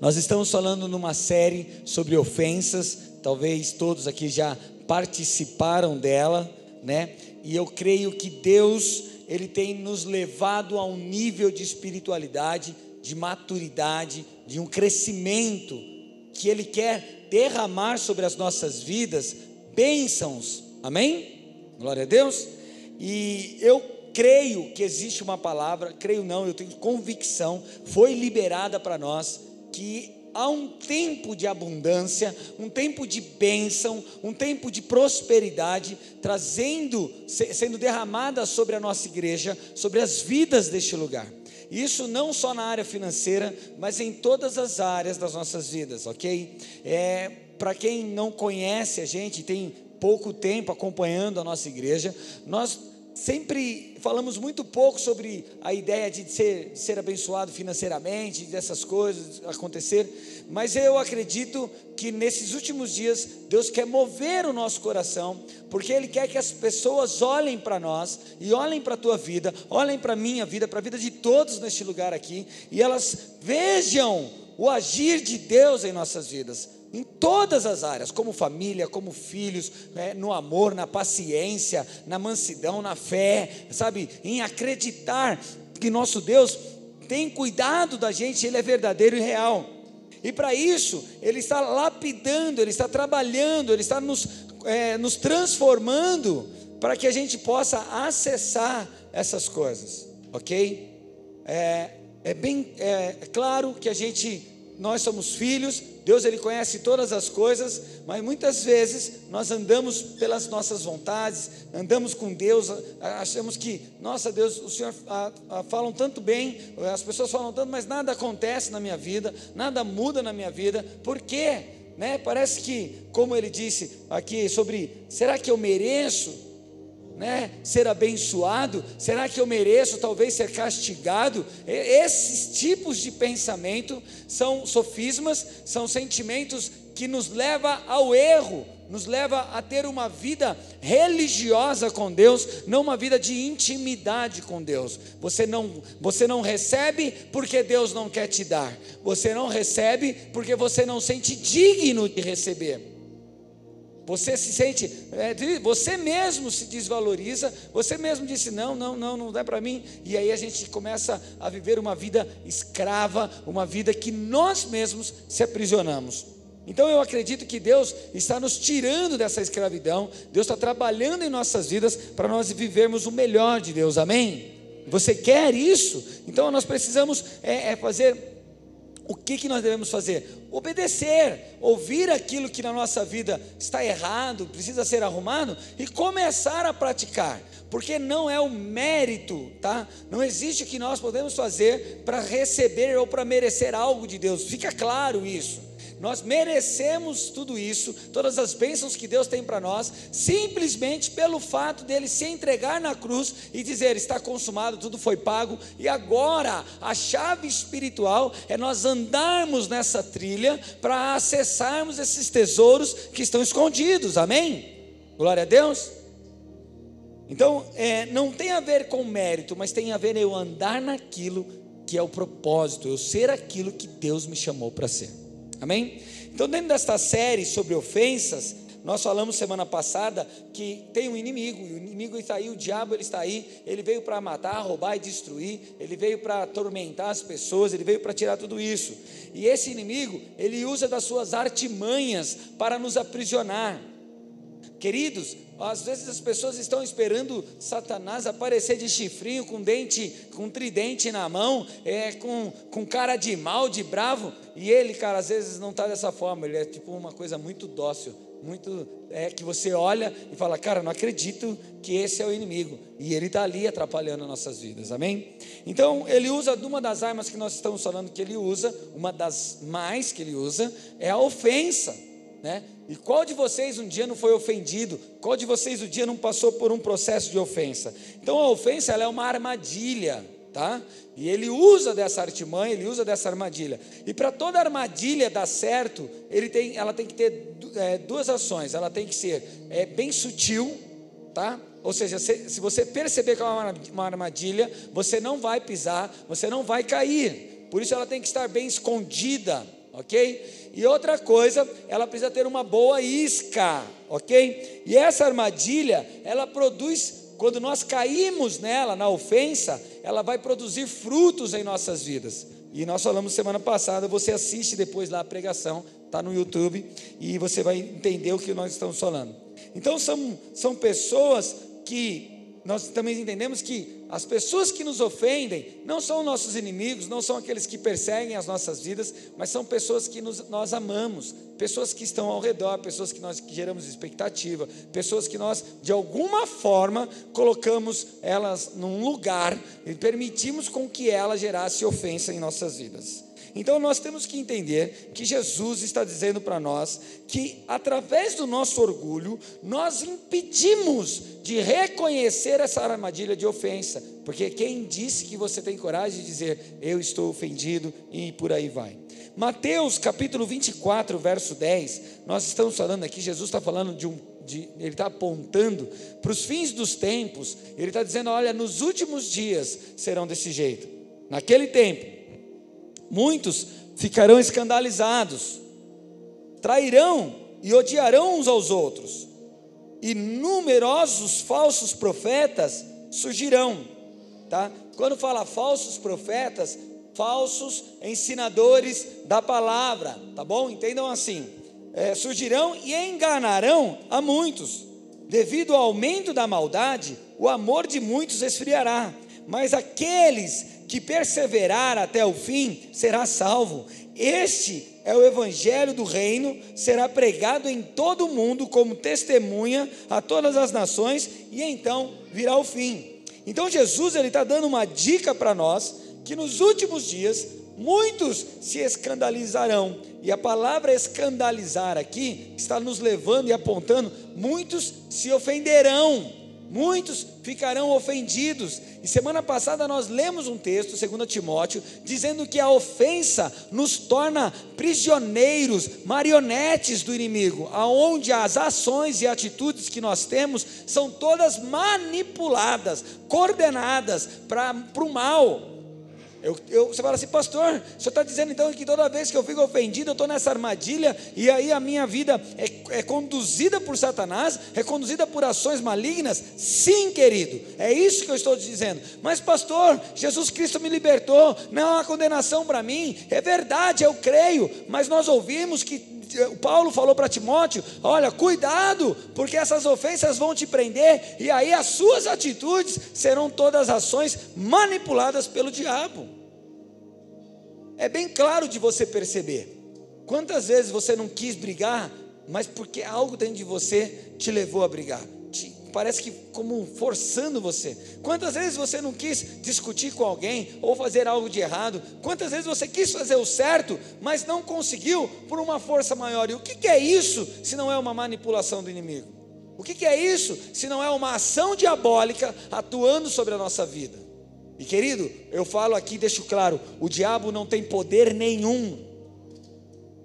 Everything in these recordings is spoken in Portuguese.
Nós estamos falando numa série sobre ofensas, talvez todos aqui já participaram dela, né? E eu creio que Deus, ele tem nos levado a um nível de espiritualidade, de maturidade, de um crescimento que ele quer derramar sobre as nossas vidas bênçãos. Amém? Glória a Deus. E eu creio que existe uma palavra, creio não, eu tenho convicção, foi liberada para nós que há um tempo de abundância, um tempo de bênção, um tempo de prosperidade, trazendo, sendo derramada sobre a nossa igreja, sobre as vidas deste lugar. Isso não só na área financeira, mas em todas as áreas das nossas vidas, ok? É, Para quem não conhece a gente, tem pouco tempo acompanhando a nossa igreja, nós sempre falamos muito pouco sobre a ideia de ser, de ser abençoado financeiramente, dessas coisas acontecer, mas eu acredito que nesses últimos dias Deus quer mover o nosso coração, porque Ele quer que as pessoas olhem para nós e olhem para a tua vida, olhem para a minha vida, para a vida de todos neste lugar aqui, e elas vejam o agir de Deus em nossas vidas em todas as áreas, como família, como filhos, né, no amor, na paciência, na mansidão, na fé, sabe, em acreditar que nosso Deus tem cuidado da gente, Ele é verdadeiro e real. E para isso, Ele está lapidando, Ele está trabalhando, Ele está nos, é, nos transformando para que a gente possa acessar essas coisas, ok? É, é bem é, é claro que a gente, nós somos filhos, Deus ele conhece todas as coisas, mas muitas vezes nós andamos pelas nossas vontades, andamos com Deus, achamos que, nossa Deus, o Senhor a, a, falam tanto bem, as pessoas falam tanto, mas nada acontece na minha vida, nada muda na minha vida, por quê? Né? Parece que, como ele disse aqui sobre, será que eu mereço? Né, ser abençoado? Será que eu mereço talvez ser castigado? Esses tipos de pensamento são sofismas, são sentimentos que nos leva ao erro, nos leva a ter uma vida religiosa com Deus, não uma vida de intimidade com Deus. Você não, você não recebe porque Deus não quer te dar. Você não recebe porque você não sente digno de receber. Você se sente, é, você mesmo se desvaloriza, você mesmo disse: não, não, não, não dá para mim. E aí a gente começa a viver uma vida escrava, uma vida que nós mesmos se aprisionamos. Então eu acredito que Deus está nos tirando dessa escravidão, Deus está trabalhando em nossas vidas para nós vivermos o melhor de Deus, amém? Você quer isso? Então nós precisamos é, é fazer o que, que nós devemos fazer? Obedecer, ouvir aquilo que na nossa vida está errado, precisa ser arrumado e começar a praticar, porque não é o mérito, tá? Não existe o que nós podemos fazer para receber ou para merecer algo de Deus, fica claro isso. Nós merecemos tudo isso, todas as bênçãos que Deus tem para nós, simplesmente pelo fato dele se entregar na cruz e dizer: está consumado, tudo foi pago, e agora a chave espiritual é nós andarmos nessa trilha para acessarmos esses tesouros que estão escondidos, amém? Glória a Deus. Então, é, não tem a ver com mérito, mas tem a ver eu andar naquilo que é o propósito, eu ser aquilo que Deus me chamou para ser. Amém? Então, dentro desta série sobre ofensas, nós falamos semana passada que tem um inimigo, e o inimigo está aí, o diabo ele está aí, ele veio para matar, roubar e destruir, ele veio para atormentar as pessoas, ele veio para tirar tudo isso. E esse inimigo, ele usa das suas artimanhas para nos aprisionar. Queridos, às vezes as pessoas estão esperando Satanás aparecer de chifrinho, com dente, com tridente na mão, é, com, com cara de mal, de bravo, e ele, cara, às vezes não está dessa forma, ele é tipo uma coisa muito dócil, muito é que você olha e fala, cara, não acredito que esse é o inimigo, e ele está ali atrapalhando nossas vidas, amém? Então ele usa uma das armas que nós estamos falando que ele usa, uma das mais que ele usa, é a ofensa, né? E qual de vocês um dia não foi ofendido? Qual de vocês um dia não passou por um processo de ofensa? Então a ofensa é uma armadilha, tá? E ele usa dessa artimanha, ele usa dessa armadilha. E para toda armadilha dar certo, ele tem, ela tem que ter é, duas ações. Ela tem que ser é, bem sutil, tá? Ou seja, se, se você perceber que é uma armadilha, você não vai pisar, você não vai cair. Por isso ela tem que estar bem escondida ok? E outra coisa, ela precisa ter uma boa isca, ok? E essa armadilha, ela produz, quando nós caímos nela, na ofensa, ela vai produzir frutos em nossas vidas. E nós falamos semana passada, você assiste depois lá a pregação, está no YouTube, e você vai entender o que nós estamos falando. Então são, são pessoas que nós também entendemos que as pessoas que nos ofendem não são nossos inimigos, não são aqueles que perseguem as nossas vidas, mas são pessoas que nos, nós amamos, pessoas que estão ao redor, pessoas que nós geramos expectativa, pessoas que nós, de alguma forma, colocamos elas num lugar e permitimos com que ela gerasse ofensa em nossas vidas. Então nós temos que entender que Jesus está dizendo para nós que através do nosso orgulho nós impedimos de reconhecer essa armadilha de ofensa, porque quem disse que você tem coragem de dizer eu estou ofendido e por aí vai. Mateus capítulo 24, verso 10, nós estamos falando aqui, Jesus está falando de um de, ele está apontando para os fins dos tempos, ele está dizendo: olha, nos últimos dias serão desse jeito. Naquele tempo, Muitos ficarão escandalizados, trairão e odiarão uns aos outros, e numerosos falsos profetas surgirão. Tá? Quando fala falsos profetas, falsos ensinadores da palavra, tá bom? Entendam assim: é, surgirão e enganarão a muitos. Devido ao aumento da maldade, o amor de muitos esfriará, mas aqueles que perseverar até o fim será salvo. Este é o evangelho do reino, será pregado em todo o mundo como testemunha a todas as nações, e então virá o fim. Então Jesus ele está dando uma dica para nós que nos últimos dias muitos se escandalizarão. E a palavra escandalizar aqui está nos levando e apontando, muitos se ofenderão muitos ficarão ofendidos. E semana passada nós lemos um texto, 2 Timóteo, dizendo que a ofensa nos torna prisioneiros, marionetes do inimigo, aonde as ações e atitudes que nós temos são todas manipuladas, coordenadas para o mal. Eu, eu, você fala assim, pastor, o senhor está dizendo então que toda vez que eu fico ofendido, eu estou nessa armadilha, e aí a minha vida é, é conduzida por Satanás, é conduzida por ações malignas? Sim, querido, é isso que eu estou dizendo. Mas, pastor, Jesus Cristo me libertou, não há condenação para mim, é verdade, eu creio, mas nós ouvimos que Paulo falou para Timóteo: olha, cuidado, porque essas ofensas vão te prender, e aí as suas atitudes serão todas ações manipuladas pelo diabo. É bem claro de você perceber. Quantas vezes você não quis brigar, mas porque algo dentro de você te levou a brigar? Parece que como forçando você. Quantas vezes você não quis discutir com alguém ou fazer algo de errado? Quantas vezes você quis fazer o certo, mas não conseguiu por uma força maior? E o que é isso se não é uma manipulação do inimigo? O que é isso se não é uma ação diabólica atuando sobre a nossa vida? E querido, eu falo aqui, deixo claro: o diabo não tem poder nenhum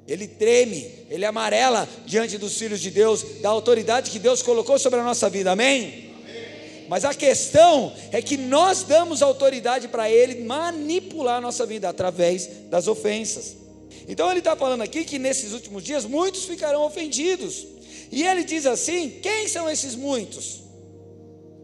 ele treme, ele amarela diante dos filhos de Deus, da autoridade que Deus colocou sobre a nossa vida, amém? amém. Mas a questão é que nós damos autoridade para ele manipular a nossa vida através das ofensas. Então ele está falando aqui que nesses últimos dias muitos ficarão ofendidos, e ele diz assim: quem são esses muitos?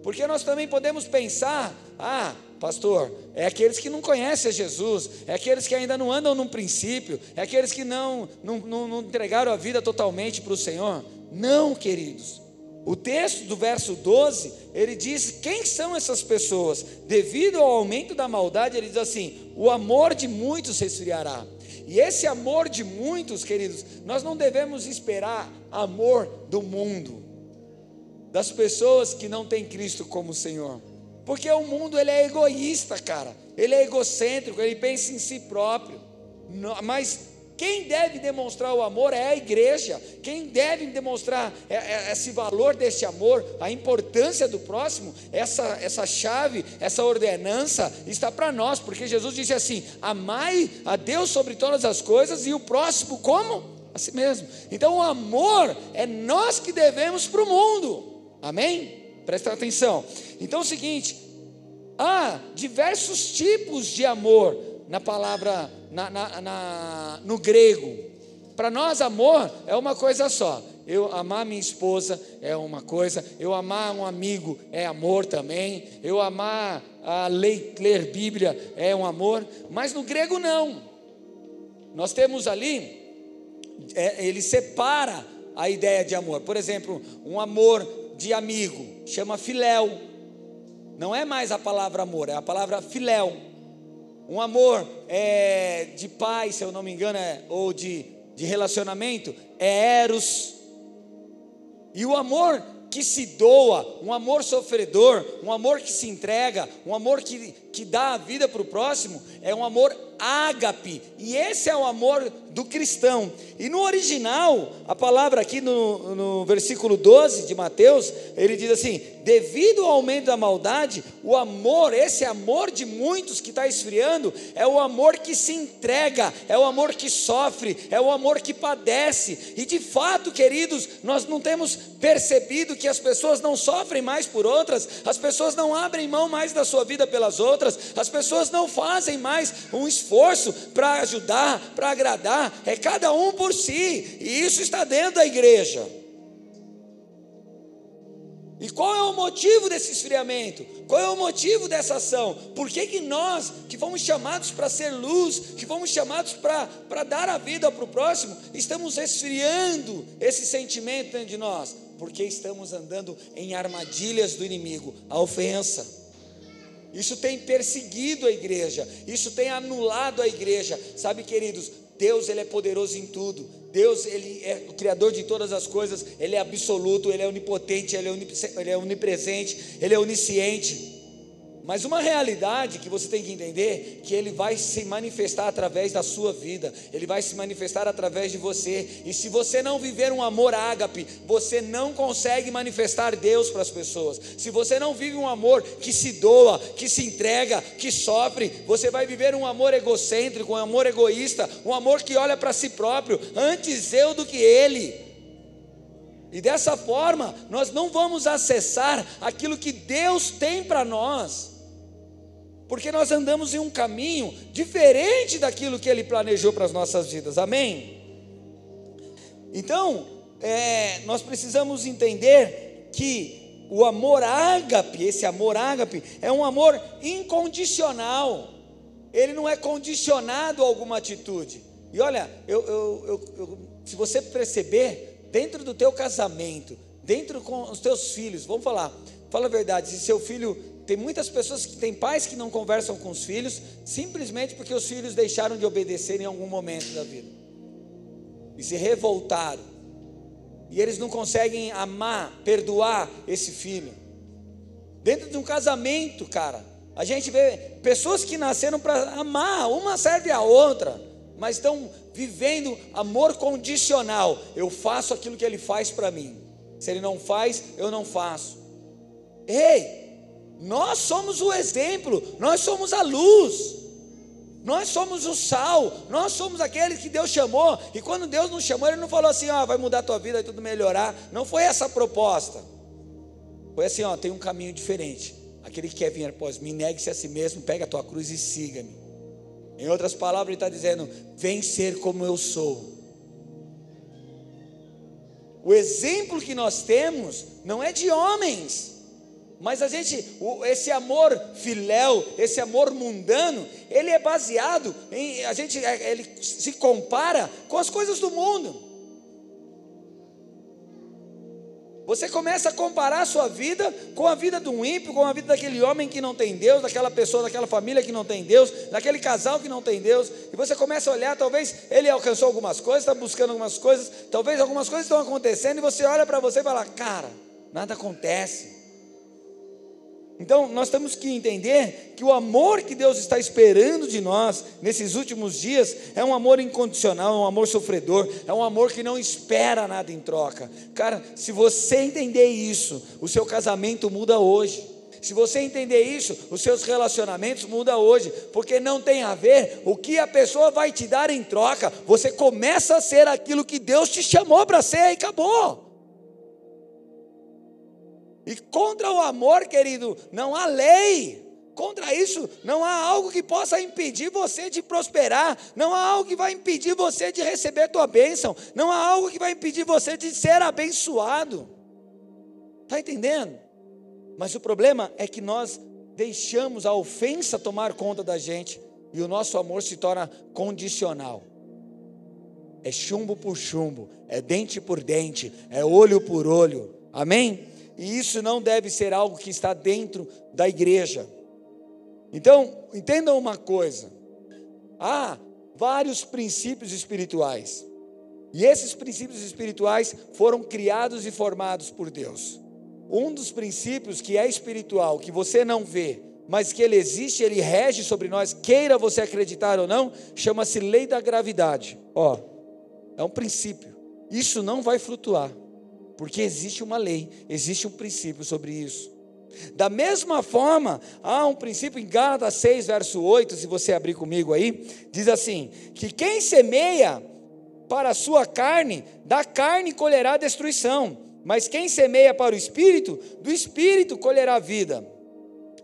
Porque nós também podemos pensar, ah, pastor, é aqueles que não conhecem Jesus, é aqueles que ainda não andam num princípio, é aqueles que não, não, não, não entregaram a vida totalmente para o Senhor. Não, queridos. O texto do verso 12, ele diz quem são essas pessoas. Devido ao aumento da maldade, ele diz assim: o amor de muitos resfriará. E esse amor de muitos, queridos, nós não devemos esperar amor do mundo, das pessoas que não têm Cristo como Senhor. Porque o mundo ele é egoísta, cara. Ele é egocêntrico, ele pensa em si próprio. Mas quem deve demonstrar o amor é a igreja. Quem deve demonstrar é, é, esse valor desse amor, a importância do próximo, essa, essa chave, essa ordenança está para nós, porque Jesus disse assim: amai a Deus sobre todas as coisas e o próximo como? A si mesmo. Então o amor é nós que devemos para o mundo. Amém? Presta atenção. Então é o seguinte: há diversos tipos de amor na palavra, na, na, na no grego. Para nós, amor é uma coisa só. Eu amar minha esposa é uma coisa, eu amar um amigo é amor também, eu amar a ler, ler Bíblia é um amor, mas no grego não. Nós temos ali, é, ele separa a ideia de amor. Por exemplo, um amor de amigo chama filéu. Não é mais a palavra amor, é a palavra filéu. Um amor é, de pai, se eu não me engano, é, ou de, de relacionamento, é eros. E o amor que se doa, um amor sofredor, um amor que se entrega, um amor que, que dá a vida para o próximo, é um amor ágape, e esse é o amor do cristão. E no original, a palavra aqui no, no versículo 12 de Mateus, ele diz assim: devido ao aumento da maldade, o amor, esse amor de muitos que está esfriando, é o amor que se entrega, é o amor que sofre, é o amor que padece. E de fato, queridos, nós não temos percebido que as pessoas não sofrem mais por outras, as pessoas não abrem mão mais da sua vida pelas outras, as pessoas não fazem mais um esforço esforço para ajudar, para agradar, é cada um por si, e isso está dentro da igreja. E qual é o motivo desse esfriamento? Qual é o motivo dessa ação? Por que, que nós, que fomos chamados para ser luz, que fomos chamados para dar a vida para o próximo, estamos esfriando esse sentimento dentro de nós? Porque estamos andando em armadilhas do inimigo, a ofensa. Isso tem perseguido a igreja, isso tem anulado a igreja. Sabe, queridos, Deus ele é poderoso em tudo. Deus ele é o criador de todas as coisas, ele é absoluto, ele é onipotente, ele é, é onipresente, ele é onisciente. Mas uma realidade que você tem que entender, que ele vai se manifestar através da sua vida, ele vai se manifestar através de você. E se você não viver um amor ágape, você não consegue manifestar Deus para as pessoas. Se você não vive um amor que se doa, que se entrega, que sofre, você vai viver um amor egocêntrico, um amor egoísta, um amor que olha para si próprio, antes eu do que ele. E dessa forma, nós não vamos acessar aquilo que Deus tem para nós porque nós andamos em um caminho diferente daquilo que Ele planejou para as nossas vidas, amém? Então, é, nós precisamos entender que o amor ágape, esse amor ágape, é um amor incondicional, ele não é condicionado a alguma atitude. E olha, eu, eu, eu, se você perceber, dentro do teu casamento, dentro com os teus filhos, vamos falar, fala a verdade, se seu filho tem muitas pessoas que têm pais que não conversam com os filhos, simplesmente porque os filhos deixaram de obedecer em algum momento da vida e se revoltaram. E eles não conseguem amar, perdoar esse filho. Dentro de um casamento, cara, a gente vê pessoas que nasceram para amar, uma serve a outra, mas estão vivendo amor condicional. Eu faço aquilo que ele faz para mim. Se ele não faz, eu não faço. Ei, nós somos o exemplo, nós somos a luz, nós somos o sal, nós somos aqueles que Deus chamou. E quando Deus nos chamou, Ele não falou assim: ó, vai mudar a tua vida e tudo melhorar. Não foi essa a proposta. Foi assim: ó, tem um caminho diferente. Aquele que quer vir após mim, negue-se a si mesmo, pega a tua cruz e siga-me. Em outras palavras, Ele está dizendo: vem ser como eu sou. O exemplo que nós temos não é de homens, mas a gente, esse amor filéu, esse amor mundano, ele é baseado em, a gente, é, ele se compara com as coisas do mundo. Você começa a comparar a sua vida com a vida um ímpio, com a vida daquele homem que não tem Deus, daquela pessoa, daquela família que não tem Deus, daquele casal que não tem Deus, e você começa a olhar, talvez ele alcançou algumas coisas, está buscando algumas coisas, talvez algumas coisas estão acontecendo, e você olha para você e fala, cara, nada acontece. Então, nós temos que entender que o amor que Deus está esperando de nós nesses últimos dias é um amor incondicional, é um amor sofredor, é um amor que não espera nada em troca. Cara, se você entender isso, o seu casamento muda hoje. Se você entender isso, os seus relacionamentos mudam hoje, porque não tem a ver o que a pessoa vai te dar em troca. Você começa a ser aquilo que Deus te chamou para ser e acabou. E contra o amor, querido, não há lei. contra isso, não há algo que possa impedir você de prosperar, não há algo que vai impedir você de receber tua bênção, não há algo que vai impedir você de ser abençoado. Está entendendo? Mas o problema é que nós deixamos a ofensa tomar conta da gente e o nosso amor se torna condicional. É chumbo por chumbo, é dente por dente, é olho por olho. Amém? E isso não deve ser algo que está dentro da igreja. Então, entendam uma coisa: há vários princípios espirituais. E esses princípios espirituais foram criados e formados por Deus. Um dos princípios que é espiritual, que você não vê, mas que ele existe, ele rege sobre nós, queira você acreditar ou não, chama-se lei da gravidade. Ó, é um princípio. Isso não vai flutuar, porque existe uma lei, existe um princípio sobre isso. Da mesma forma, há um princípio em Gálatas 6, verso 8, se você abrir comigo aí, diz assim: que quem semeia para a sua carne, da carne colherá destruição, mas quem semeia para o espírito, do espírito colherá vida,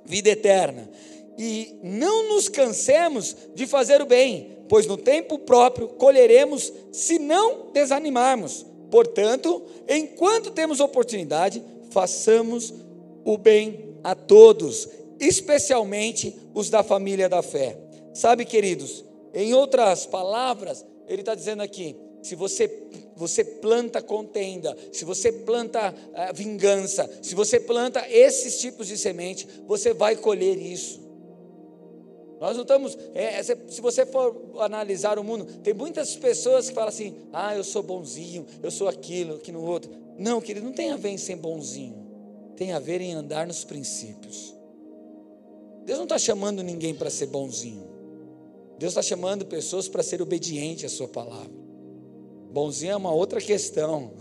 vida eterna. E não nos cansemos de fazer o bem, pois no tempo próprio colheremos se não desanimarmos. Portanto, enquanto temos oportunidade, façamos o bem a todos, especialmente os da família da fé. Sabe, queridos, em outras palavras, ele está dizendo aqui: se você, você planta contenda, se você planta uh, vingança, se você planta esses tipos de semente, você vai colher isso. Nós não estamos. É, se você for analisar o mundo, tem muitas pessoas que falam assim: ah, eu sou bonzinho, eu sou aquilo, aquilo outro. Não, querido, não tem a ver em ser bonzinho, tem a ver em andar nos princípios. Deus não está chamando ninguém para ser bonzinho, Deus está chamando pessoas para ser obediente à Sua palavra. Bonzinho é uma outra questão,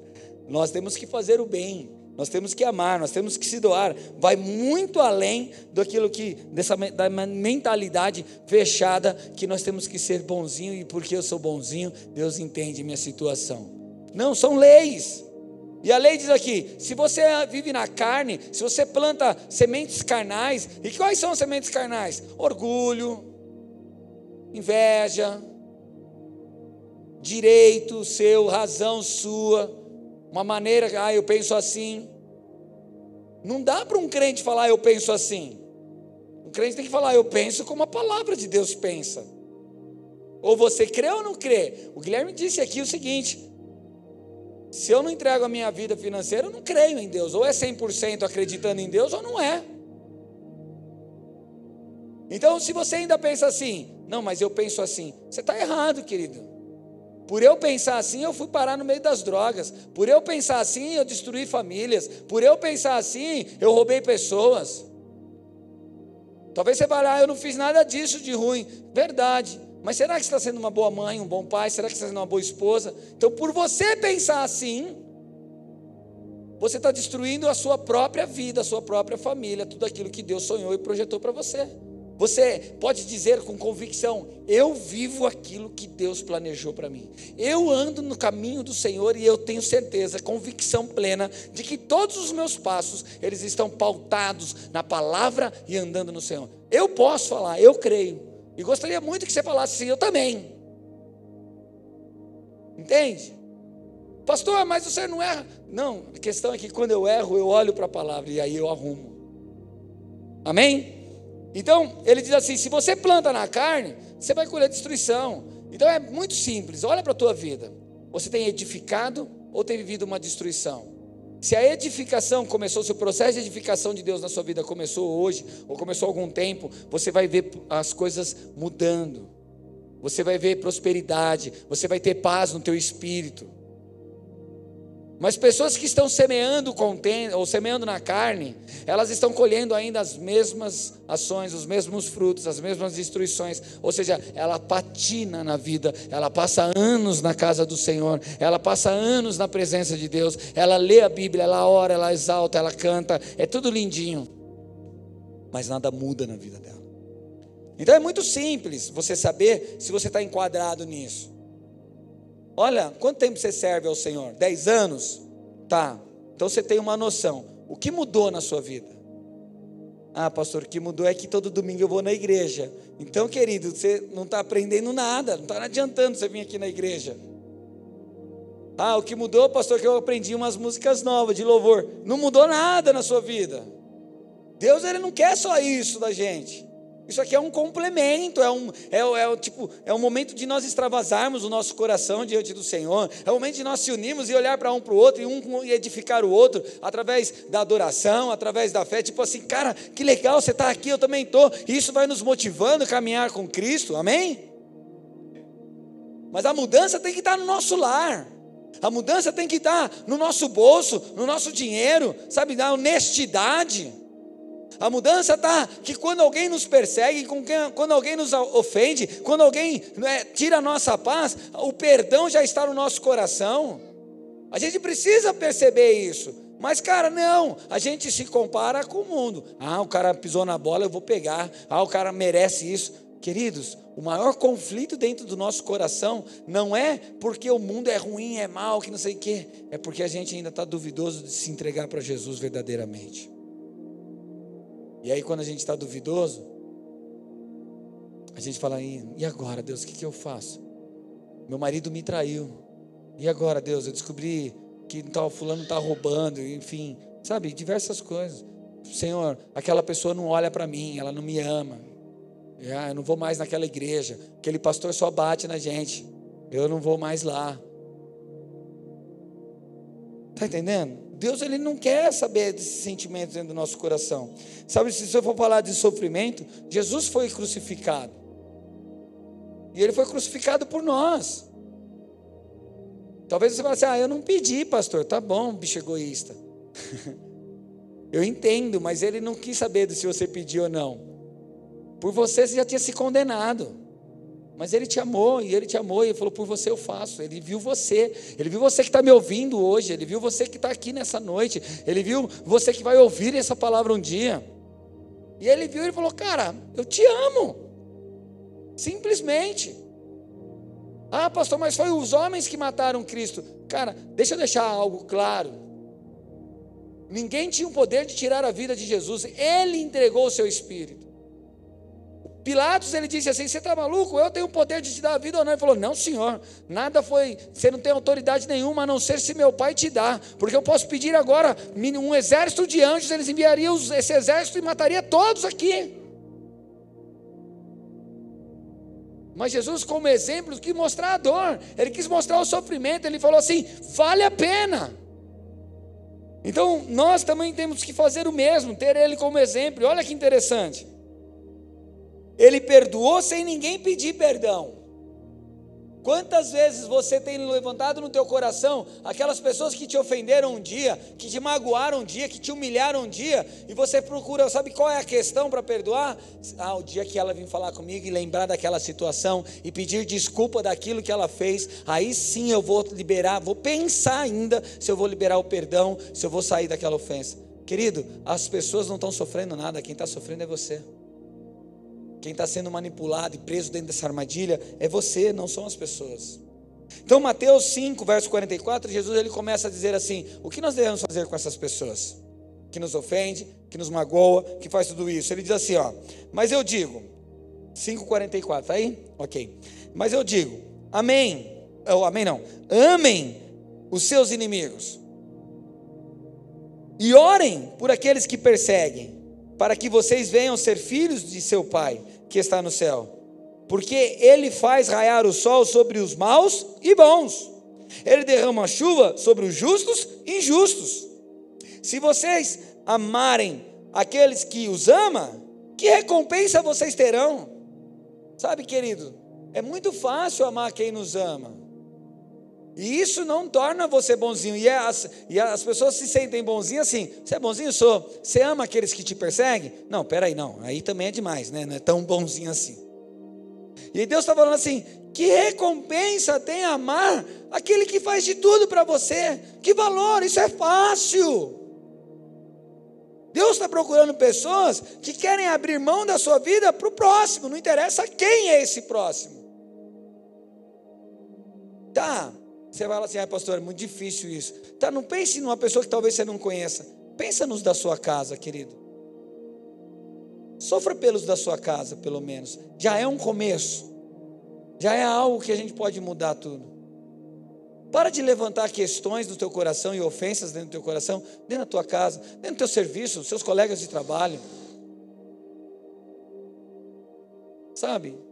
nós temos que fazer o bem, nós temos que amar, nós temos que se doar. Vai muito além daquilo que dessa da mentalidade fechada que nós temos que ser bonzinho e porque eu sou bonzinho, Deus entende minha situação. Não, são leis. E a lei diz aqui: se você vive na carne, se você planta sementes carnais, e quais são as sementes carnais? Orgulho, inveja, direito seu, razão sua uma maneira, ah, eu penso assim. Não dá para um crente falar, eu penso assim. O crente tem que falar, eu penso como a palavra de Deus pensa. Ou você crê ou não crê? O Guilherme disse aqui o seguinte: se eu não entrego a minha vida financeira, eu não creio em Deus. Ou é 100% acreditando em Deus, ou não é. Então, se você ainda pensa assim, não, mas eu penso assim, você está errado, querido. Por eu pensar assim, eu fui parar no meio das drogas. Por eu pensar assim, eu destruí famílias. Por eu pensar assim, eu roubei pessoas. Talvez você fale, ah, eu não fiz nada disso de ruim. Verdade. Mas será que você está sendo uma boa mãe, um bom pai? Será que você está sendo uma boa esposa? Então, por você pensar assim, você está destruindo a sua própria vida, a sua própria família, tudo aquilo que Deus sonhou e projetou para você. Você pode dizer com convicção: eu vivo aquilo que Deus planejou para mim. Eu ando no caminho do Senhor e eu tenho certeza, convicção plena de que todos os meus passos eles estão pautados na palavra e andando no Senhor. Eu posso falar, eu creio. E gostaria muito que você falasse assim, eu também. Entende? Pastor, mas você não erra. Não, a questão é que quando eu erro, eu olho para a palavra e aí eu arrumo. Amém? Então, ele diz assim: se você planta na carne, você vai colher destruição. Então é muito simples. Olha para a tua vida. Você tem edificado ou tem vivido uma destruição? Se a edificação começou, se o processo de edificação de Deus na sua vida começou hoje, ou começou algum tempo, você vai ver as coisas mudando. Você vai ver prosperidade, você vai ter paz no teu espírito. Mas pessoas que estão semeando ou semeando na carne, elas estão colhendo ainda as mesmas ações, os mesmos frutos, as mesmas destruições. Ou seja, ela patina na vida, ela passa anos na casa do Senhor, ela passa anos na presença de Deus, ela lê a Bíblia, ela ora, ela exalta, ela canta, é tudo lindinho. Mas nada muda na vida dela. Então é muito simples você saber se você está enquadrado nisso. Olha, quanto tempo você serve ao Senhor? Dez anos? Tá. Então você tem uma noção. O que mudou na sua vida? Ah, pastor, o que mudou é que todo domingo eu vou na igreja. Então, querido, você não está aprendendo nada, não está adiantando você vir aqui na igreja. Ah, o que mudou, pastor, é que eu aprendi umas músicas novas de louvor. Não mudou nada na sua vida. Deus ele não quer só isso da gente. Isso aqui é um complemento, é um, é, é, tipo, é um momento de nós extravasarmos o nosso coração diante do Senhor, é o momento de nós se unirmos e olhar para um para o outro e um edificar o outro através da adoração, através da fé. Tipo assim, cara, que legal você está aqui, eu também estou. Isso vai nos motivando a caminhar com Cristo, amém? Mas a mudança tem que estar no nosso lar. A mudança tem que estar no nosso bolso, no nosso dinheiro, sabe, na honestidade. A mudança está que quando alguém nos persegue, quando alguém nos ofende, quando alguém né, tira a nossa paz, o perdão já está no nosso coração. A gente precisa perceber isso. Mas, cara, não, a gente se compara com o mundo. Ah, o cara pisou na bola, eu vou pegar. Ah, o cara merece isso. Queridos, o maior conflito dentro do nosso coração não é porque o mundo é ruim, é mal, que não sei o quê. É porque a gente ainda está duvidoso de se entregar para Jesus verdadeiramente. E aí, quando a gente está duvidoso, a gente fala: e agora, Deus, o que, que eu faço? Meu marido me traiu. E agora, Deus, eu descobri que tal fulano está roubando, enfim, sabe, diversas coisas. Senhor, aquela pessoa não olha para mim, ela não me ama. Ah, eu não vou mais naquela igreja. Aquele pastor só bate na gente. Eu não vou mais lá. Está entendendo? Deus ele não quer saber desses sentimentos dentro do nosso coração. Sabe, se você for falar de sofrimento, Jesus foi crucificado. E ele foi crucificado por nós. Talvez você fale assim: ah, eu não pedi, pastor. Tá bom, bicho egoísta. eu entendo, mas ele não quis saber se você pediu ou não. Por você, você já tinha se condenado. Mas Ele te amou, e Ele te amou, e Ele falou: por você eu faço. Ele viu você, Ele viu você que está me ouvindo hoje, Ele viu você que está aqui nessa noite, Ele viu você que vai ouvir essa palavra um dia. E Ele viu e falou: Cara, eu te amo. Simplesmente. Ah, pastor, mas foi os homens que mataram Cristo. Cara, deixa eu deixar algo claro. Ninguém tinha o poder de tirar a vida de Jesus, Ele entregou o seu espírito. Pilatos ele disse assim: Você está maluco? Eu tenho o poder de te dar a vida ou não? Ele falou: Não, senhor, nada foi. Você não tem autoridade nenhuma a não ser se meu pai te dá. Porque eu posso pedir agora um exército de anjos, eles enviariam esse exército e mataria todos aqui. Mas Jesus, como exemplo, quis mostrar a dor, ele quis mostrar o sofrimento, ele falou assim: vale a pena. Então, nós também temos que fazer o mesmo, ter ele como exemplo. Olha que interessante. Ele perdoou sem ninguém pedir perdão. Quantas vezes você tem levantado no teu coração aquelas pessoas que te ofenderam um dia, que te magoaram um dia, que te humilharam um dia, e você procura, sabe qual é a questão para perdoar? Ah, o dia que ela vir falar comigo e lembrar daquela situação e pedir desculpa daquilo que ela fez, aí sim eu vou liberar, vou pensar ainda se eu vou liberar o perdão, se eu vou sair daquela ofensa. Querido, as pessoas não estão sofrendo nada, quem está sofrendo é você. Quem está sendo manipulado e preso dentro dessa armadilha é você, não são as pessoas. Então, Mateus 5, verso 44, Jesus ele começa a dizer assim: o que nós devemos fazer com essas pessoas? Que nos ofende, que nos magoa, que faz tudo isso. Ele diz assim: ó, mas eu digo, 5,44, tá aí? Ok. Mas eu digo, amém. Oh, amém não. Amem os seus inimigos. E orem por aqueles que perseguem, para que vocês venham ser filhos de seu Pai que está no céu. Porque ele faz raiar o sol sobre os maus e bons. Ele derrama chuva sobre os justos e injustos. Se vocês amarem aqueles que os amam, que recompensa vocês terão? Sabe, querido, é muito fácil amar quem nos ama. E isso não torna você bonzinho. E as, e as pessoas se sentem bonzinhas assim. Você é bonzinho? Sou. Você ama aqueles que te perseguem? Não, peraí, não. Aí também é demais, né? Não é tão bonzinho assim. E Deus está falando assim: que recompensa tem amar aquele que faz de tudo para você? Que valor? Isso é fácil. Deus está procurando pessoas que querem abrir mão da sua vida para o próximo, não interessa quem é esse próximo. Tá, você vai lá assim, ah, pastor, é muito difícil isso. Tá, não pense numa pessoa que talvez você não conheça. Pensa nos da sua casa, querido. Sofra pelos da sua casa, pelo menos. Já é um começo. Já é algo que a gente pode mudar tudo. Para de levantar questões do teu coração e ofensas dentro do teu coração, dentro da tua casa, dentro do teu serviço, dos seus colegas de trabalho. Sabe?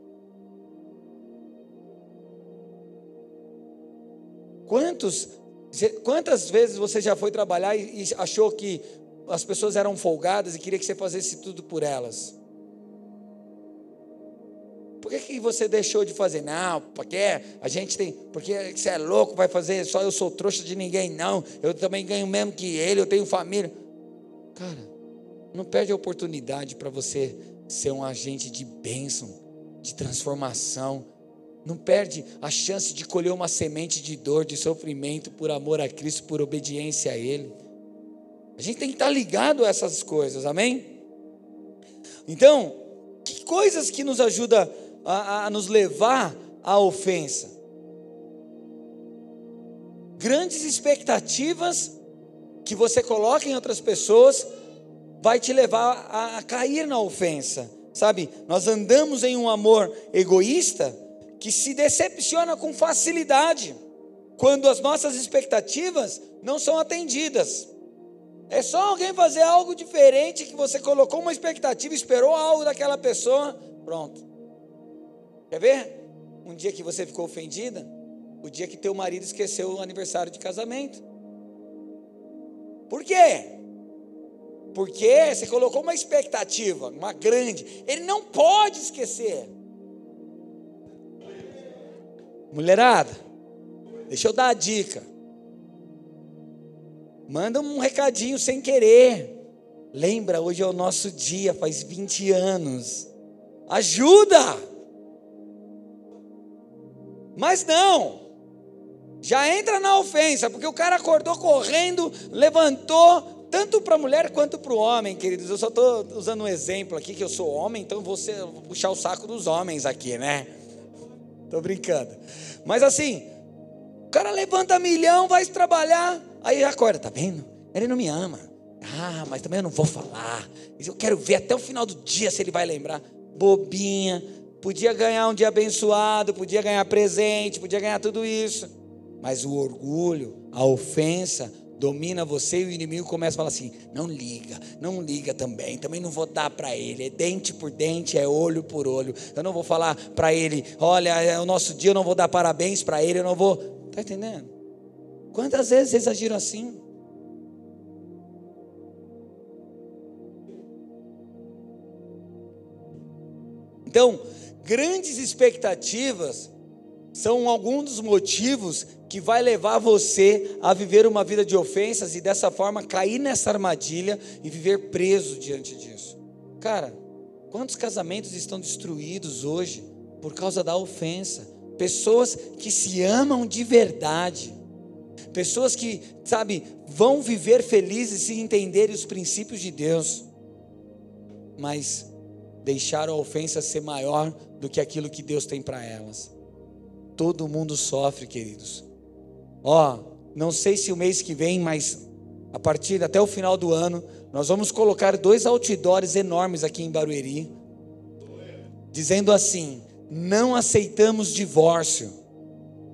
Quantos, quantas vezes você já foi trabalhar e achou que as pessoas eram folgadas e queria que você fizesse tudo por elas? Por que, que você deixou de fazer? Não, porque a gente tem. Porque você é louco, vai fazer só eu sou trouxa de ninguém, não. Eu também ganho mesmo que ele, eu tenho família. Cara, não perde a oportunidade para você ser um agente de bênção, de transformação. Não perde a chance de colher uma semente de dor, de sofrimento por amor a Cristo, por obediência a Ele. A gente tem que estar ligado a essas coisas, amém? Então, que coisas que nos ajudam a, a nos levar à ofensa. Grandes expectativas que você coloca em outras pessoas vai te levar a, a cair na ofensa. Sabe, nós andamos em um amor egoísta que se decepciona com facilidade quando as nossas expectativas não são atendidas. É só alguém fazer algo diferente que você colocou uma expectativa, esperou algo daquela pessoa, pronto. Quer ver? Um dia que você ficou ofendida, o dia que teu marido esqueceu o aniversário de casamento. Por quê? Porque você colocou uma expectativa, uma grande. Ele não pode esquecer. Mulherada, deixa eu dar a dica. Manda um recadinho sem querer. Lembra, hoje é o nosso dia, faz 20 anos. Ajuda! Mas não, já entra na ofensa, porque o cara acordou correndo, levantou, tanto para a mulher quanto para o homem, queridos. Eu só estou usando um exemplo aqui, que eu sou homem, então vou puxar o saco dos homens aqui, né? Estou brincando. Mas assim, o cara levanta milhão, vai trabalhar, aí acorda, tá vendo? Ele não me ama. Ah, mas também eu não vou falar. Eu quero ver até o final do dia se ele vai lembrar. Bobinha, podia ganhar um dia abençoado, podia ganhar presente, podia ganhar tudo isso. Mas o orgulho, a ofensa, domina você e o inimigo começa a falar assim: não liga, não liga também, também não vou dar para ele, é dente por dente, é olho por olho. Eu não vou falar para ele: olha, é o nosso dia, eu não vou dar parabéns para ele, eu não vou. Está entendendo? Quantas vezes vocês agiram assim? Então, Grandes expectativas são alguns dos motivos que vai levar você a viver uma vida de ofensas e dessa forma cair nessa armadilha e viver preso diante disso. Cara, quantos casamentos estão destruídos hoje por causa da ofensa? Pessoas que se amam de verdade. Pessoas que, sabe, vão viver felizes se entenderem os princípios de Deus. Mas deixaram a ofensa ser maior do que aquilo que Deus tem para elas. Todo mundo sofre, queridos. Ó, não sei se o mês que vem, mas a partir até o final do ano, nós vamos colocar dois outdoors enormes aqui em Barueri, dizendo assim: não aceitamos divórcio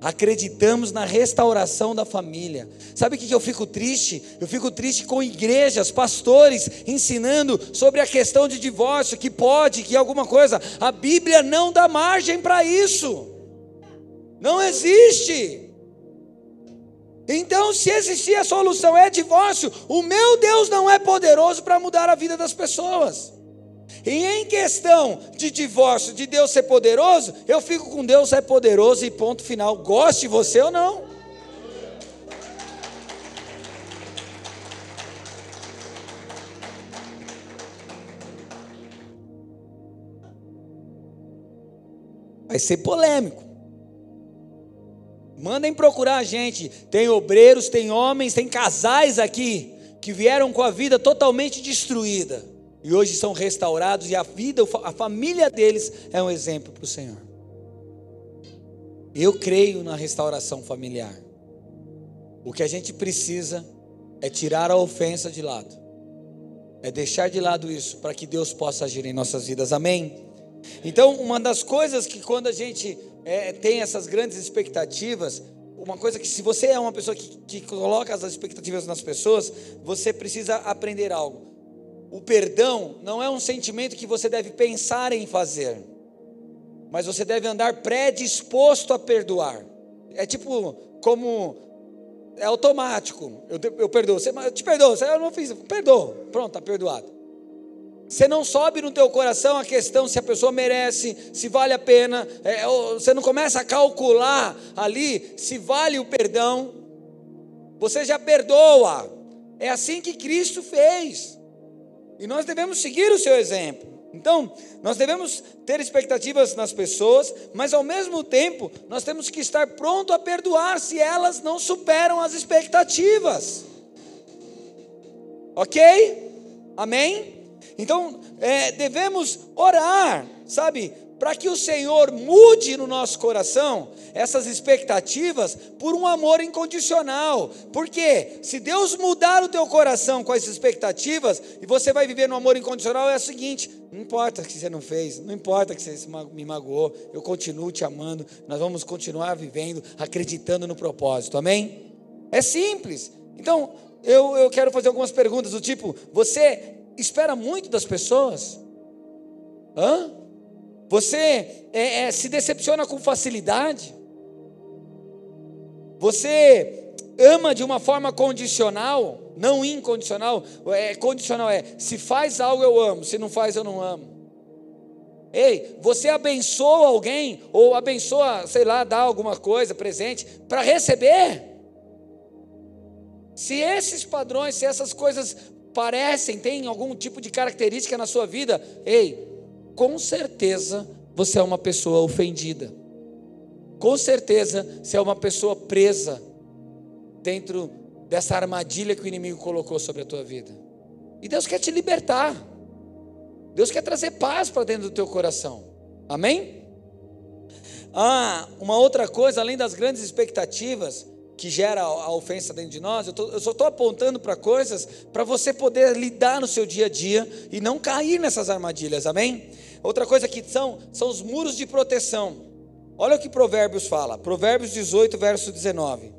acreditamos na restauração da família. Sabe o que eu fico triste? Eu fico triste com igrejas, pastores ensinando sobre a questão de divórcio, que pode, que alguma coisa. A Bíblia não dá margem para isso. Não existe. Então, se existir a solução é divórcio, o meu Deus não é poderoso para mudar a vida das pessoas. E em questão de divórcio, de Deus ser poderoso, eu fico com Deus é poderoso e ponto final. Goste você ou não. Vai ser polêmico. Mandem procurar a gente. Tem obreiros, tem homens, tem casais aqui que vieram com a vida totalmente destruída e hoje são restaurados e a vida, a família deles é um exemplo para o Senhor. Eu creio na restauração familiar. O que a gente precisa é tirar a ofensa de lado. É deixar de lado isso para que Deus possa agir em nossas vidas. Amém? Então, uma das coisas que quando a gente é, tem essas grandes expectativas, uma coisa que se você é uma pessoa que, que coloca as expectativas nas pessoas, você precisa aprender algo. O perdão não é um sentimento que você deve pensar em fazer, mas você deve andar predisposto a perdoar. É tipo como é automático. Eu, eu perdoo. Você, eu te perdoo. Você, eu não fiz. Perdoo. Pronto, está perdoado. Você não sobe no teu coração a questão se a pessoa merece, se vale a pena. É, você não começa a calcular ali se vale o perdão. Você já perdoa. É assim que Cristo fez. E nós devemos seguir o seu exemplo. Então, nós devemos ter expectativas nas pessoas, mas ao mesmo tempo, nós temos que estar pronto a perdoar se elas não superam as expectativas. Ok? Amém? Então, é, devemos orar, sabe? para que o Senhor mude no nosso coração essas expectativas por um amor incondicional. Porque se Deus mudar o teu coração com essas expectativas e você vai viver no amor incondicional, é o seguinte: não importa que você não fez, não importa que você me magoou, eu continuo te amando, nós vamos continuar vivendo, acreditando no propósito, amém? É simples. Então, eu, eu quero fazer algumas perguntas do tipo: você espera muito das pessoas? Hã? Você é, é, se decepciona com facilidade? Você ama de uma forma condicional, não incondicional? É, condicional é: se faz algo eu amo, se não faz eu não amo. Ei, você abençoa alguém ou abençoa, sei lá, dá alguma coisa, presente, para receber? Se esses padrões, se essas coisas parecem, têm algum tipo de característica na sua vida, ei, com certeza você é uma pessoa ofendida. Com certeza você é uma pessoa presa dentro dessa armadilha que o inimigo colocou sobre a tua vida. E Deus quer te libertar. Deus quer trazer paz para dentro do teu coração. Amém? Ah, uma outra coisa, além das grandes expectativas que gera a ofensa dentro de nós, eu, tô, eu só estou apontando para coisas para você poder lidar no seu dia a dia e não cair nessas armadilhas, amém? Outra coisa que são, são os muros de proteção. Olha o que Provérbios fala, Provérbios 18, verso 19.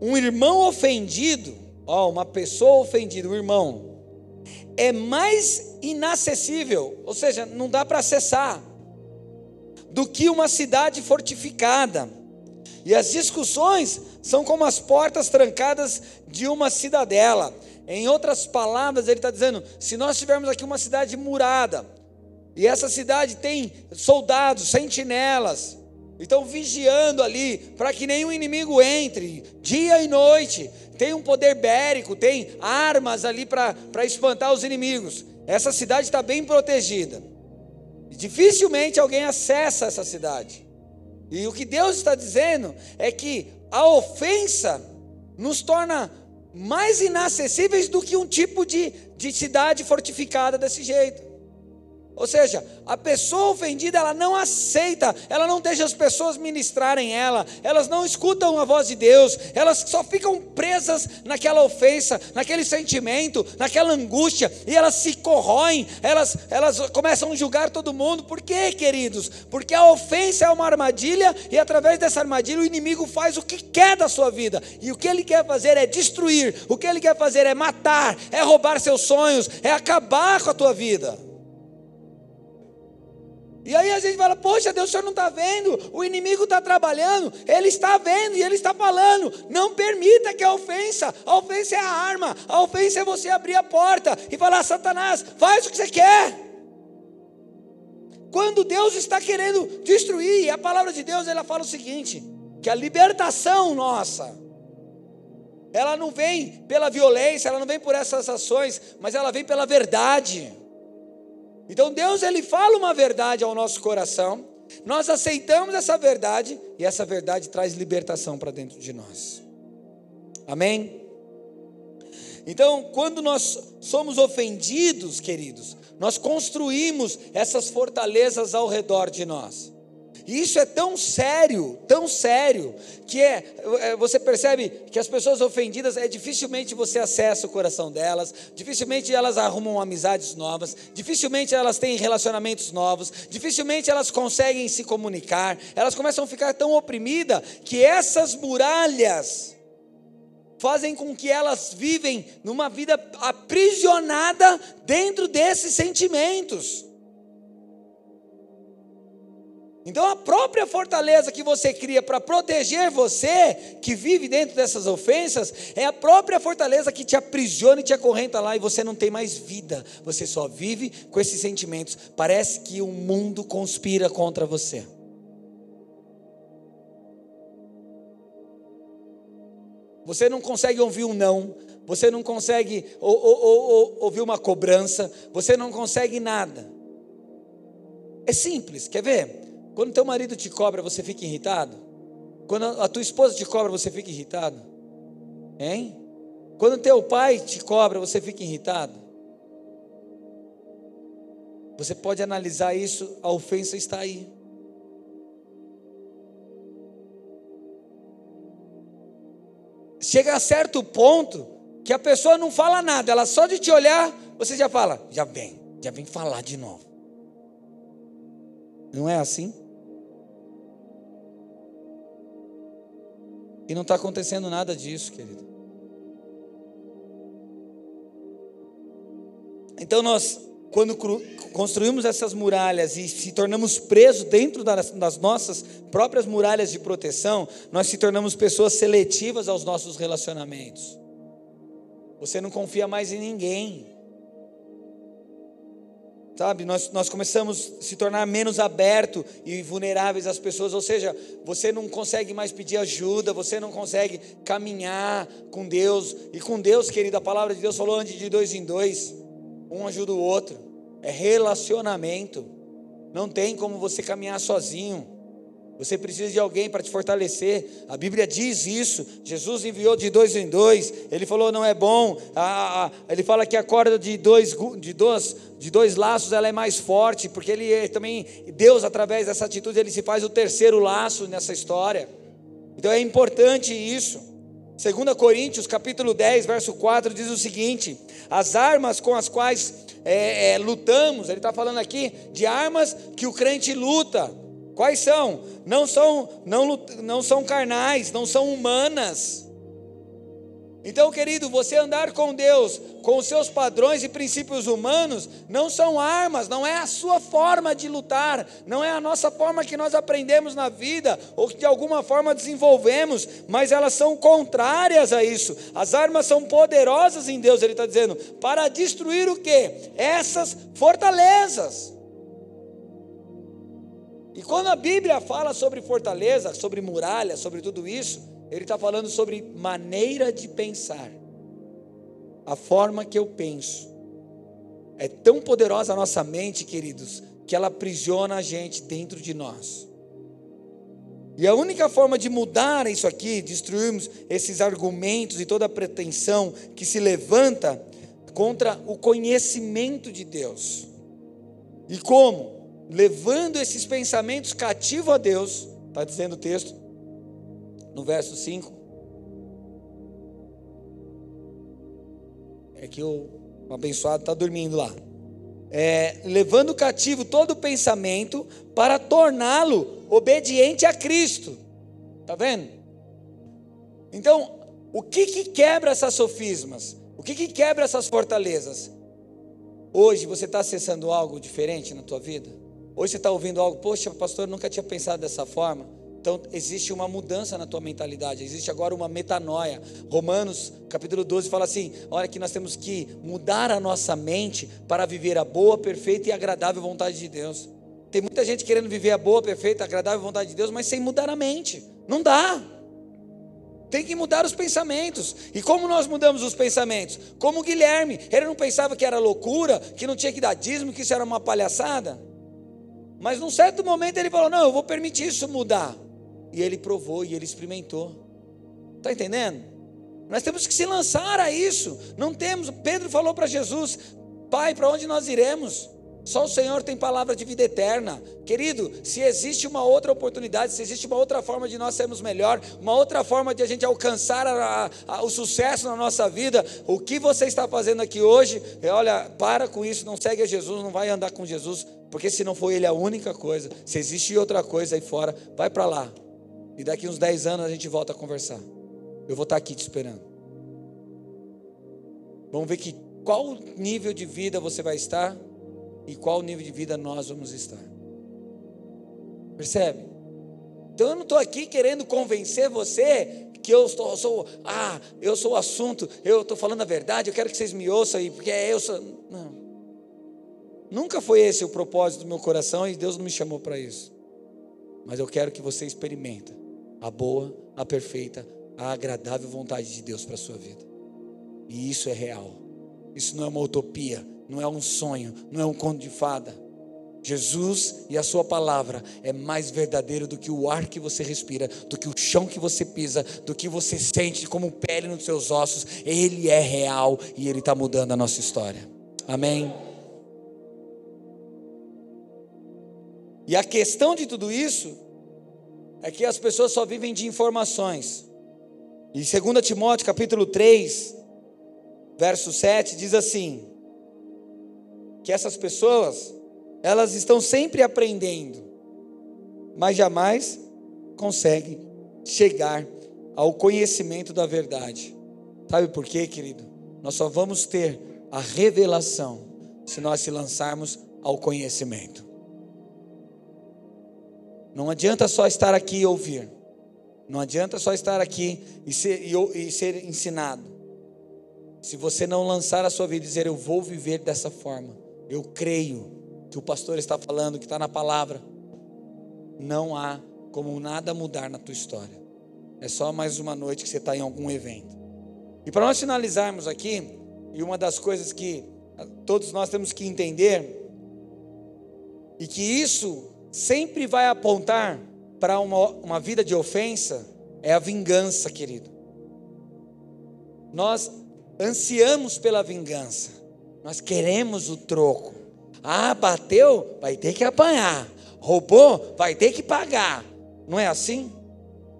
Um irmão ofendido, ó, uma pessoa ofendida, um irmão, é mais inacessível, ou seja, não dá para acessar, do que uma cidade fortificada. E as discussões são como as portas trancadas de uma cidadela. Em outras palavras, ele está dizendo: se nós tivermos aqui uma cidade murada, e essa cidade tem soldados, sentinelas, estão vigiando ali para que nenhum inimigo entre, dia e noite. Tem um poder bérico, tem armas ali para espantar os inimigos. Essa cidade está bem protegida. Dificilmente alguém acessa essa cidade. E o que Deus está dizendo é que a ofensa nos torna mais inacessíveis do que um tipo de, de cidade fortificada desse jeito. Ou seja, a pessoa ofendida, ela não aceita, ela não deixa as pessoas ministrarem ela, elas não escutam a voz de Deus, elas só ficam presas naquela ofensa, naquele sentimento, naquela angústia, e elas se corroem, elas, elas começam a julgar todo mundo. Por quê, queridos? Porque a ofensa é uma armadilha, e através dessa armadilha o inimigo faz o que quer da sua vida, e o que ele quer fazer é destruir, o que ele quer fazer é matar, é roubar seus sonhos, é acabar com a tua vida. E aí a gente fala, poxa, Deus, o senhor não está vendo, o inimigo está trabalhando, ele está vendo e ele está falando. Não permita que a ofensa, a ofensa é a arma, a ofensa é você abrir a porta e falar, Satanás, faz o que você quer. Quando Deus está querendo destruir, a palavra de Deus ela fala o seguinte: que a libertação nossa, ela não vem pela violência, ela não vem por essas ações, mas ela vem pela verdade. Então Deus ele fala uma verdade ao nosso coração, nós aceitamos essa verdade e essa verdade traz libertação para dentro de nós. Amém? Então, quando nós somos ofendidos, queridos, nós construímos essas fortalezas ao redor de nós. E isso é tão sério, tão sério, que é, é, você percebe que as pessoas ofendidas, é dificilmente você acessa o coração delas, dificilmente elas arrumam amizades novas, dificilmente elas têm relacionamentos novos, dificilmente elas conseguem se comunicar, elas começam a ficar tão oprimidas que essas muralhas fazem com que elas vivem numa vida aprisionada dentro desses sentimentos. Então a própria fortaleza que você cria para proteger você, que vive dentro dessas ofensas, é a própria fortaleza que te aprisiona e te acorrenta lá e você não tem mais vida. Você só vive com esses sentimentos. Parece que o mundo conspira contra você. Você não consegue ouvir um não, você não consegue ou, ou, ou, ouvir uma cobrança, você não consegue nada. É simples, quer ver? Quando teu marido te cobra, você fica irritado? Quando a tua esposa te cobra, você fica irritado? Hein? Quando teu pai te cobra, você fica irritado? Você pode analisar isso, a ofensa está aí. Chega a certo ponto que a pessoa não fala nada, ela só de te olhar, você já fala, já vem, já vem falar de novo. Não é assim? E não está acontecendo nada disso, querido. Então nós, quando construímos essas muralhas e se tornamos presos dentro das, nossas próprias muralhas de proteção, nós se tornamos pessoas seletivas aos nossos relacionamentos. Você não confia mais em ninguém. Sabe, nós, nós começamos a se tornar menos aberto e vulneráveis às pessoas, ou seja, você não consegue mais pedir ajuda, você não consegue caminhar com Deus, e com Deus, querido, a palavra de Deus falou antes de dois em dois, um ajuda o outro, é relacionamento, não tem como você caminhar sozinho, você precisa de alguém para te fortalecer. A Bíblia diz isso. Jesus enviou de dois em dois. Ele falou não é bom. Ah, ele fala que a corda de dois, de dois, de dois laços ela é mais forte, porque ele também Deus através dessa atitude ele se faz o terceiro laço nessa história. Então é importante isso. 2 Coríntios capítulo 10, verso 4 diz o seguinte: as armas com as quais é, é, lutamos, ele está falando aqui de armas que o crente luta Quais são? Não são, não, não são carnais, não são humanas. Então, querido, você andar com Deus, com os seus padrões e princípios humanos, não são armas, não é a sua forma de lutar, não é a nossa forma que nós aprendemos na vida, ou que de alguma forma desenvolvemos, mas elas são contrárias a isso. As armas são poderosas em Deus, Ele está dizendo, para destruir o que? Essas fortalezas. E quando a Bíblia fala sobre fortaleza, sobre muralha, sobre tudo isso, ele está falando sobre maneira de pensar, a forma que eu penso. É tão poderosa a nossa mente, queridos, que ela aprisiona a gente dentro de nós. E a única forma de mudar isso aqui, destruirmos esses argumentos e toda a pretensão que se levanta contra o conhecimento de Deus. E como? Levando esses pensamentos cativo a Deus, está dizendo o texto, no verso 5. É que o, abençoado está dormindo lá. É, levando cativo todo pensamento para torná-lo obediente a Cristo. Está vendo? Então, o que, que quebra essas sofismas? O que, que quebra essas fortalezas? Hoje você está acessando algo diferente na tua vida? Hoje você está ouvindo algo, poxa, pastor, eu nunca tinha pensado dessa forma. Então, existe uma mudança na tua mentalidade, existe agora uma metanoia. Romanos, capítulo 12, fala assim: olha, que nós temos que mudar a nossa mente para viver a boa, perfeita e agradável vontade de Deus. Tem muita gente querendo viver a boa, perfeita, agradável vontade de Deus, mas sem mudar a mente. Não dá. Tem que mudar os pensamentos. E como nós mudamos os pensamentos? Como o Guilherme, ele não pensava que era loucura, que não tinha que dar dízimo, que isso era uma palhaçada. Mas num certo momento ele falou: Não, eu vou permitir isso mudar. E ele provou e ele experimentou. Está entendendo? Nós temos que se lançar a isso. Não temos. Pedro falou para Jesus: Pai, para onde nós iremos? Só o Senhor tem palavra de vida eterna. Querido, se existe uma outra oportunidade, se existe uma outra forma de nós sermos melhor, uma outra forma de a gente alcançar a, a, o sucesso na nossa vida, o que você está fazendo aqui hoje, é, olha, para com isso, não segue a Jesus, não vai andar com Jesus, porque se não for Ele a única coisa, se existe outra coisa aí fora, vai para lá. E daqui uns 10 anos a gente volta a conversar. Eu vou estar aqui te esperando. Vamos ver que qual nível de vida você vai estar e qual nível de vida nós vamos estar. Percebe? Então eu não estou aqui querendo convencer você que eu estou, sou, ah, eu sou o assunto, eu estou falando a verdade, eu quero que vocês me ouçam aí, porque eu sou. Não. Nunca foi esse o propósito do meu coração e Deus não me chamou para isso. Mas eu quero que você experimente a boa, a perfeita, a agradável vontade de Deus para a sua vida. E isso é real. Isso não é uma utopia não é um sonho, não é um conto de fada. Jesus e a sua palavra é mais verdadeiro do que o ar que você respira, do que o chão que você pisa, do que você sente como pele nos seus ossos. Ele é real e ele está mudando a nossa história. Amém? E a questão de tudo isso é que as pessoas só vivem de informações. E 2 Timóteo capítulo 3, verso 7 diz assim: que essas pessoas, elas estão sempre aprendendo, mas jamais conseguem chegar ao conhecimento da verdade. Sabe por quê, querido? Nós só vamos ter a revelação se nós se lançarmos ao conhecimento. Não adianta só estar aqui e ouvir. Não adianta só estar aqui e ser, e, e ser ensinado. Se você não lançar a sua vida e dizer, eu vou viver dessa forma, eu creio que o pastor está falando, que está na palavra. Não há como nada mudar na tua história. É só mais uma noite que você está em algum evento. E para nós finalizarmos aqui, e uma das coisas que todos nós temos que entender, e que isso sempre vai apontar para uma, uma vida de ofensa, é a vingança, querido. Nós ansiamos pela vingança. Nós queremos o troco. Ah, bateu, vai ter que apanhar. Roubou, vai ter que pagar. Não é assim?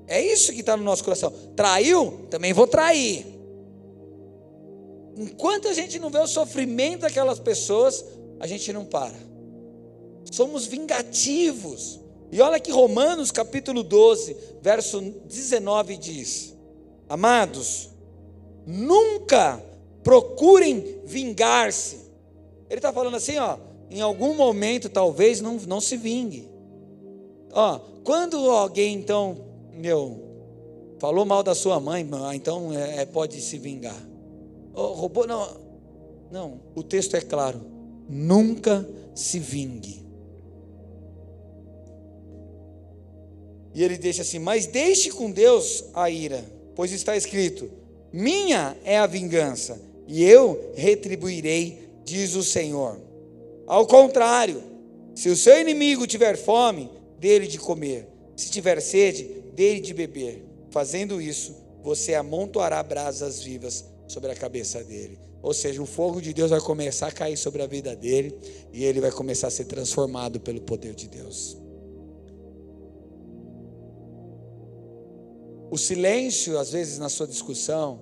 É isso que está no nosso coração. Traiu, também vou trair. Enquanto a gente não vê o sofrimento daquelas pessoas, a gente não para. Somos vingativos. E olha que Romanos capítulo 12, verso 19 diz: Amados, nunca procurem vingar-se. Ele está falando assim, ó, em algum momento talvez não, não se vingue. Ó, quando alguém então, meu, falou mal da sua mãe, então é, é, pode se vingar. Oh, roubou, não, não, o texto é claro, nunca se vingue. E ele deixa assim: Mas deixe com Deus a ira, pois está escrito: Minha é a vingança, e eu retribuirei, diz o Senhor. Ao contrário, se o seu inimigo tiver fome, dele de comer, se tiver sede, dele de beber. Fazendo isso, você amontoará brasas vivas sobre a cabeça dele. Ou seja, o fogo de Deus vai começar a cair sobre a vida dele e ele vai começar a ser transformado pelo poder de Deus. O silêncio, às vezes, na sua discussão,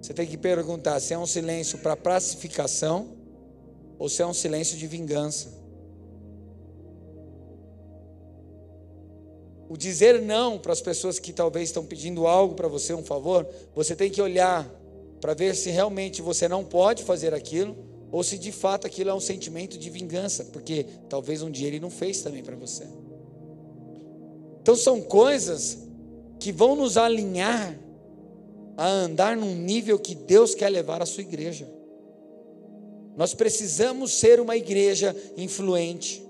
você tem que perguntar se é um silêncio para pacificação ou se é um silêncio de vingança. O dizer não para as pessoas que talvez estão pedindo algo para você, um favor, você tem que olhar para ver se realmente você não pode fazer aquilo ou se de fato aquilo é um sentimento de vingança, porque talvez um dia ele não fez também para você. Então são coisas que vão nos alinhar a andar num nível que Deus quer levar a sua igreja. Nós precisamos ser uma igreja influente.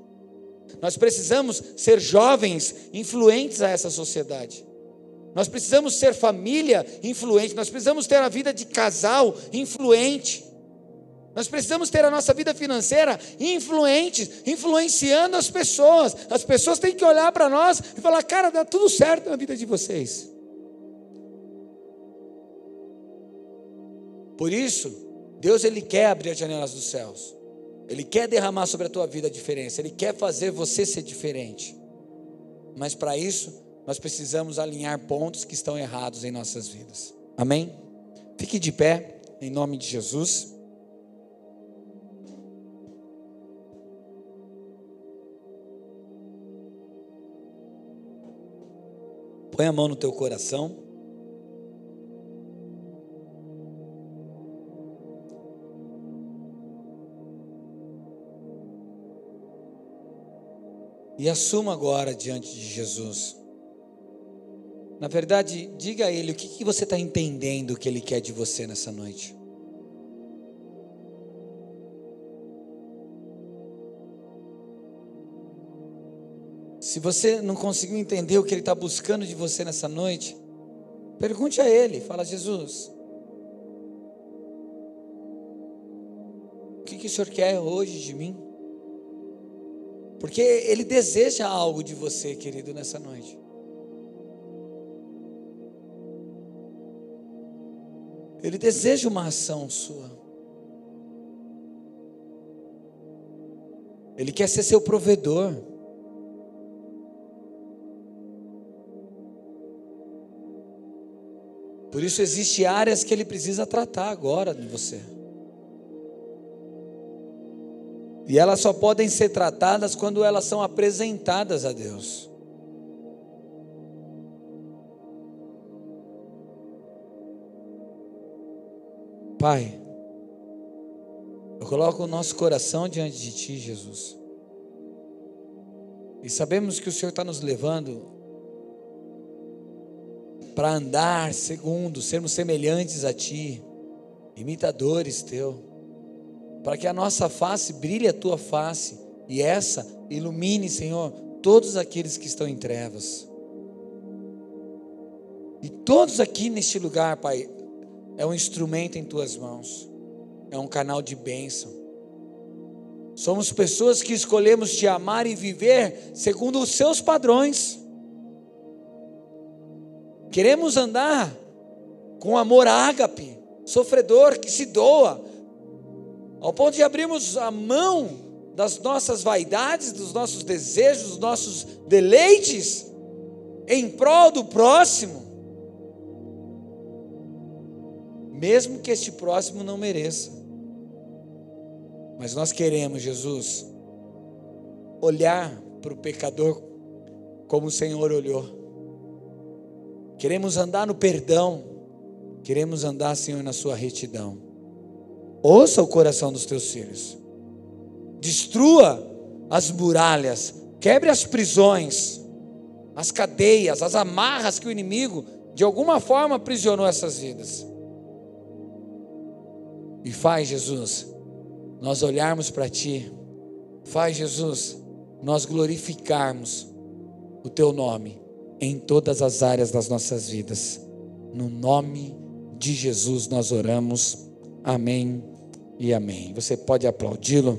Nós precisamos ser jovens influentes a essa sociedade. Nós precisamos ser família influente. Nós precisamos ter a vida de casal influente. Nós precisamos ter a nossa vida financeira influente, influenciando as pessoas. As pessoas têm que olhar para nós e falar: cara, dá tudo certo na vida de vocês. Por isso, Deus ele quer abrir as janelas dos céus. Ele quer derramar sobre a tua vida a diferença, ele quer fazer você ser diferente. Mas para isso, nós precisamos alinhar pontos que estão errados em nossas vidas. Amém? Fique de pé, em nome de Jesus. Põe a mão no teu coração. E assuma agora diante de Jesus. Na verdade, diga a Ele o que, que você está entendendo que Ele quer de você nessa noite. Se você não conseguiu entender o que Ele está buscando de você nessa noite, pergunte a Ele, fala, Jesus, o que, que o Senhor quer hoje de mim? Porque Ele deseja algo de você, querido, nessa noite. Ele deseja uma ação sua. Ele quer ser seu provedor. Por isso existe áreas que ele precisa tratar agora de você. E elas só podem ser tratadas quando elas são apresentadas a Deus. Pai, eu coloco o nosso coração diante de Ti, Jesus. E sabemos que o Senhor está nos levando para andar segundo, sermos semelhantes a Ti, imitadores Teu para que a nossa face brilhe a tua face e essa ilumine, Senhor, todos aqueles que estão em trevas. E todos aqui neste lugar, Pai, é um instrumento em tuas mãos, é um canal de bênção. Somos pessoas que escolhemos te amar e viver segundo os seus padrões. Queremos andar com amor ágape, sofredor que se doa, ao ponto de abrirmos a mão das nossas vaidades, dos nossos desejos, dos nossos deleites, em prol do próximo, mesmo que este próximo não mereça. Mas nós queremos, Jesus, olhar para o pecador como o Senhor olhou. Queremos andar no perdão, queremos andar, Senhor, na Sua retidão. Ouça o coração dos teus filhos. Destrua as muralhas, quebre as prisões, as cadeias, as amarras que o inimigo de alguma forma aprisionou essas vidas. E faz, Jesus, nós olharmos para Ti, faz, Jesus, nós glorificarmos o Teu nome em todas as áreas das nossas vidas. No nome de Jesus nós oramos. Amém e amém. Você pode aplaudi-lo.